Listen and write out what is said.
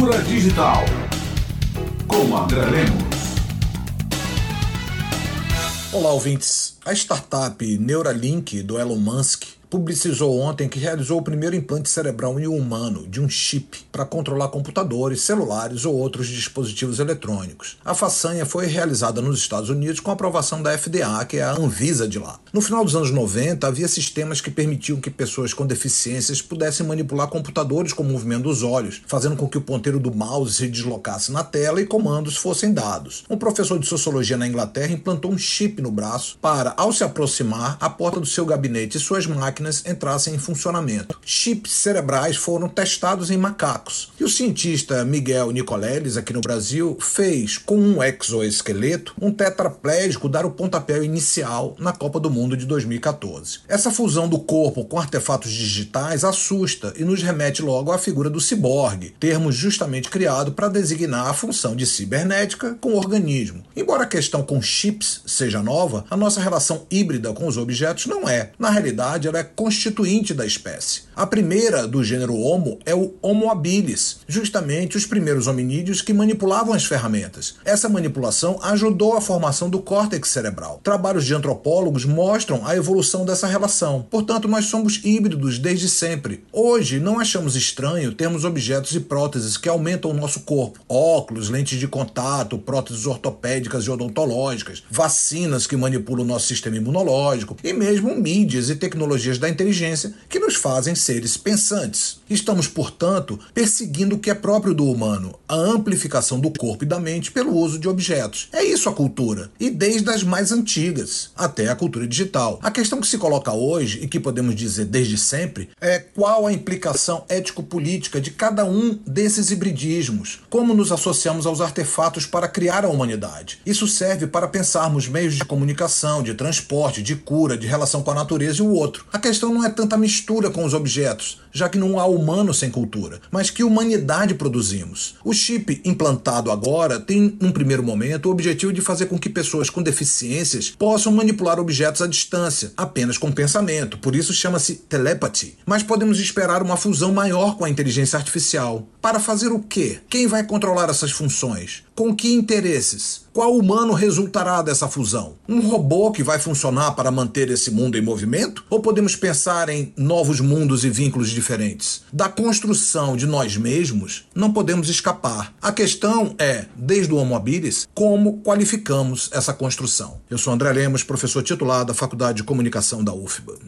Cultura Digital com André Lemos. Olá, ouvintes. A startup Neuralink do Elon Musk publicizou ontem que realizou o primeiro implante cerebral em um humano de um chip para controlar computadores, celulares ou outros dispositivos eletrônicos. A façanha foi realizada nos Estados Unidos com aprovação da FDA, que é a Anvisa de lá. No final dos anos 90, havia sistemas que permitiam que pessoas com deficiências pudessem manipular computadores com o movimento dos olhos, fazendo com que o ponteiro do mouse se deslocasse na tela e comandos fossem dados. Um professor de sociologia na Inglaterra implantou um chip no braço para, ao se aproximar, a porta do seu gabinete e suas máquinas entrassem em funcionamento. Chips cerebrais foram testados em macacos. E o cientista Miguel Nicoleles, aqui no Brasil, fez com um exoesqueleto um tetraplégico dar o pontapé inicial na Copa do Mundo de 2014. Essa fusão do corpo com artefatos digitais assusta e nos remete logo à figura do ciborgue, termo justamente criado para designar a função de cibernética com o organismo. Embora a questão com chips seja nova, a nossa relação híbrida com os objetos não é. Na realidade, ela é constituinte da espécie. A primeira do gênero Homo é o Homo habilis, justamente os primeiros hominídeos que manipulavam as ferramentas. Essa manipulação ajudou a formação do córtex cerebral. Trabalhos de antropólogos mostram a evolução dessa relação. Portanto, nós somos híbridos desde sempre. Hoje, não achamos estranho termos objetos e próteses que aumentam o nosso corpo: óculos, lentes de contato, próteses ortopédicas e odontológicas, vacinas que manipulam o nosso sistema imunológico e mesmo mídias e tecnologias da inteligência que nos fazem seres pensantes. Estamos, portanto, perseguindo o que é próprio do humano, a amplificação do corpo e da mente pelo uso de objetos. É isso a cultura, e desde as mais antigas até a cultura digital. A questão que se coloca hoje, e que podemos dizer desde sempre, é qual a implicação ético-política de cada um desses hibridismos, como nos associamos aos artefatos para criar a humanidade. Isso serve para pensarmos meios de comunicação, de transporte, de cura, de relação com a natureza e o outro. A questão não é tanta mistura com os objetos, já que não há humano sem cultura, mas que humanidade produzimos. O chip implantado agora tem, num primeiro momento, o objetivo de fazer com que pessoas com deficiências possam manipular objetos à distância, apenas com pensamento, por isso chama-se telepathy. Mas podemos esperar uma fusão maior com a inteligência artificial. Para fazer o quê? Quem vai controlar essas funções? Com que interesses? Qual humano resultará dessa fusão? Um robô que vai funcionar para manter esse mundo em movimento? Ou podemos pensar em novos mundos e vínculos diferentes? Da construção de nós mesmos, não podemos escapar. A questão é, desde o Homo habilis, como qualificamos essa construção. Eu sou André Lemos, professor titular da Faculdade de Comunicação da UFBA.